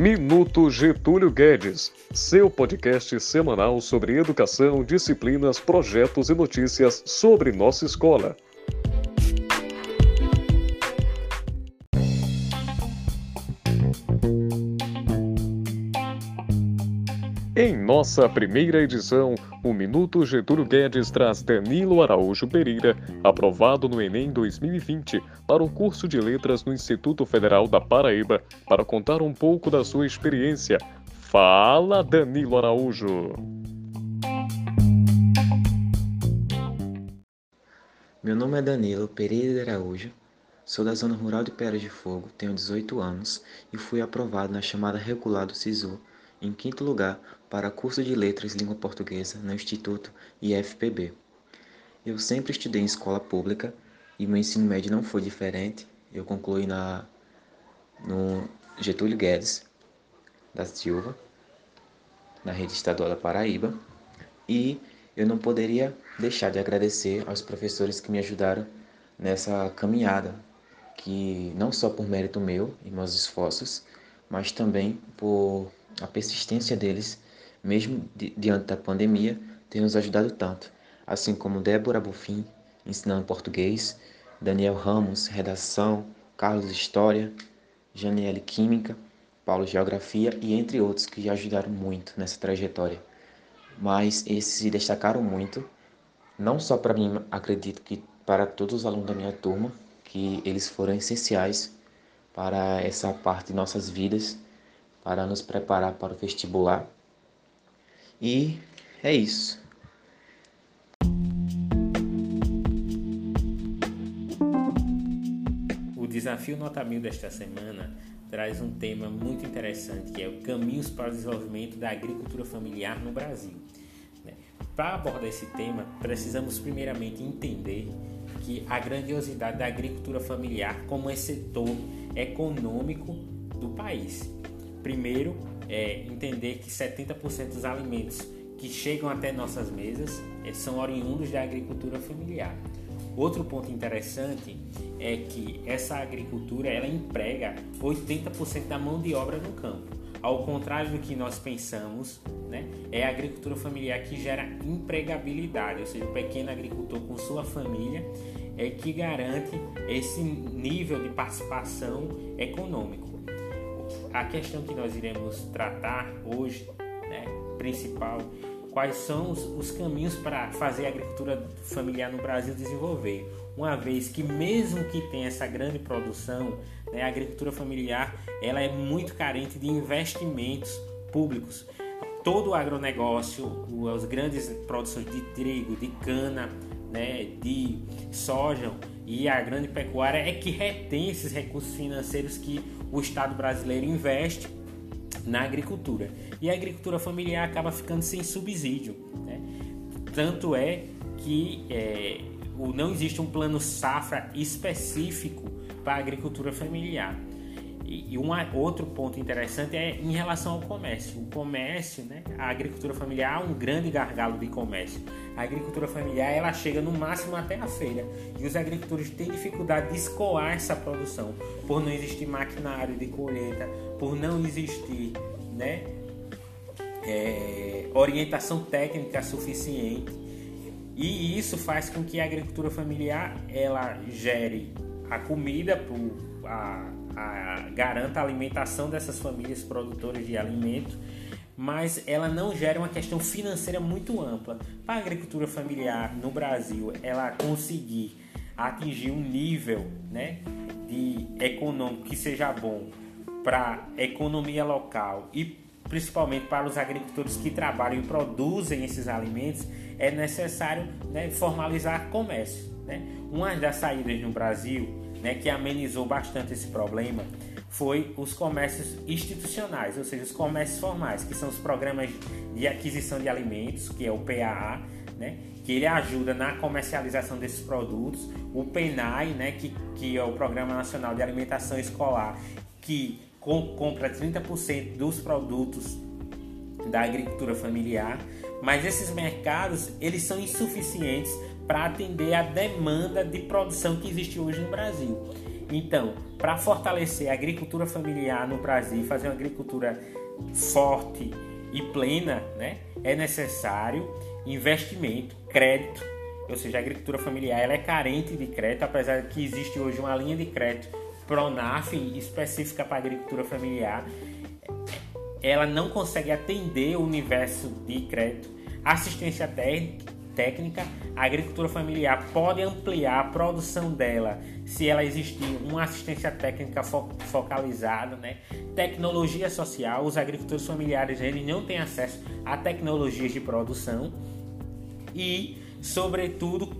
Minuto Getúlio Guedes, seu podcast semanal sobre educação, disciplinas, projetos e notícias sobre nossa escola. Em nossa primeira edição, o Minuto Getúlio Guedes traz Danilo Araújo Pereira, aprovado no Enem 2020, para o curso de Letras no Instituto Federal da Paraíba, para contar um pouco da sua experiência. Fala, Danilo Araújo! Meu nome é Danilo Pereira Araújo, sou da zona rural de Pedras de Fogo, tenho 18 anos e fui aprovado na chamada regular do SISU em quinto lugar para curso de Letras Língua Portuguesa no Instituto IFPB. Eu sempre estudei em escola pública e meu ensino médio não foi diferente. Eu concluí na, no Getúlio Guedes da Silva, na rede estadual da Paraíba, e eu não poderia deixar de agradecer aos professores que me ajudaram nessa caminhada, que não só por mérito meu e meus esforços, mas também por a persistência deles, mesmo diante da pandemia, tem nos ajudado tanto, assim como Débora Bufim, ensinando português, Daniel Ramos, redação, Carlos História, Janiele Química, Paulo Geografia e entre outros que ajudaram muito nessa trajetória. Mas esses se destacaram muito, não só para mim, acredito que para todos os alunos da minha turma, que eles foram essenciais para essa parte de nossas vidas para nos preparar para o vestibular. E é isso. O desafio Nota Mil desta semana traz um tema muito interessante, que é o caminhos para o desenvolvimento da agricultura familiar no Brasil. Né? Para abordar esse tema, precisamos primeiramente entender que a grandiosidade da agricultura familiar como esse setor econômico do país. Primeiro, é entender que 70% dos alimentos que chegam até nossas mesas é, são oriundos da agricultura familiar. Outro ponto interessante é que essa agricultura ela emprega 80% da mão de obra no campo. Ao contrário do que nós pensamos, né, é a agricultura familiar que gera empregabilidade, ou seja, o pequeno agricultor com sua família é que garante esse nível de participação econômico a questão que nós iremos tratar hoje, né, principal, quais são os, os caminhos para fazer a agricultura familiar no Brasil desenvolver. Uma vez que mesmo que tenha essa grande produção, né, a agricultura familiar ela é muito carente de investimentos públicos. Todo o agronegócio, as grandes produções de trigo, de cana, né, de soja e a grande pecuária é que retém esses recursos financeiros que o Estado brasileiro investe na agricultura. E a agricultura familiar acaba ficando sem subsídio. Né? Tanto é que é, não existe um plano safra específico para a agricultura familiar. E, um outro ponto interessante é em relação ao comércio. O comércio, né, a agricultura familiar é um grande gargalo de comércio. A agricultura familiar ela chega no máximo até a feira e os agricultores têm dificuldade de escoar essa produção por não existir maquinário de colheita, por não existir, né, é, orientação técnica suficiente. E isso faz com que a agricultura familiar ela gere a comida para a, garanta a alimentação dessas famílias produtoras de alimento, mas ela não gera uma questão financeira muito ampla. Para a agricultura familiar no Brasil, ela conseguir atingir um nível né, de econômico que seja bom para a economia local e principalmente para os agricultores que trabalham e produzem esses alimentos, é necessário né, formalizar comércio. Né? Uma das saídas no Brasil né, que amenizou bastante esse problema foi os comércios institucionais, ou seja, os comércios formais, que são os programas de aquisição de alimentos, que é o PAA, né, que ele ajuda na comercialização desses produtos, o PENAI, né, que, que é o Programa Nacional de Alimentação Escolar, que com, compra 30% dos produtos da agricultura familiar, mas esses mercados eles são insuficientes para atender a demanda de produção que existe hoje no Brasil. Então, para fortalecer a agricultura familiar no Brasil, fazer uma agricultura forte e plena, né, é necessário investimento, crédito, ou seja, a agricultura familiar ela é carente de crédito, apesar de que existe hoje uma linha de crédito Pronaf específica para a agricultura familiar, ela não consegue atender o universo de crédito, assistência técnica, a agricultura familiar pode ampliar a produção dela se ela existir uma assistência técnica fo focalizada, né? Tecnologia social, os agricultores familiares eles não têm acesso a tecnologias de produção e, sobretudo,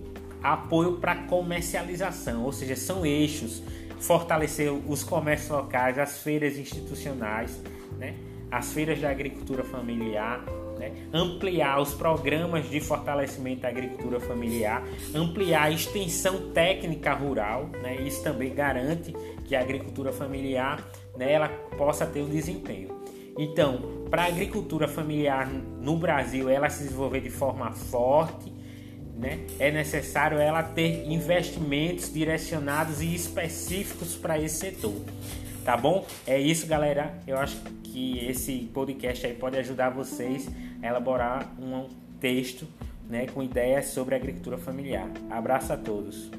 apoio para comercialização, ou seja, são eixos fortalecer os comércios locais, as feiras institucionais, né? as feiras da agricultura familiar, né? ampliar os programas de fortalecimento da agricultura familiar, ampliar a extensão técnica rural, né? isso também garante que a agricultura familiar né, ela possa ter um desempenho. Então, para a agricultura familiar no Brasil ela se desenvolver de forma forte, né, é necessário ela ter investimentos direcionados e específicos para esse setor. Tá bom? É isso, galera. Eu acho que esse podcast aí pode ajudar vocês a elaborar um texto né, com ideias sobre agricultura familiar. Abraço a todos.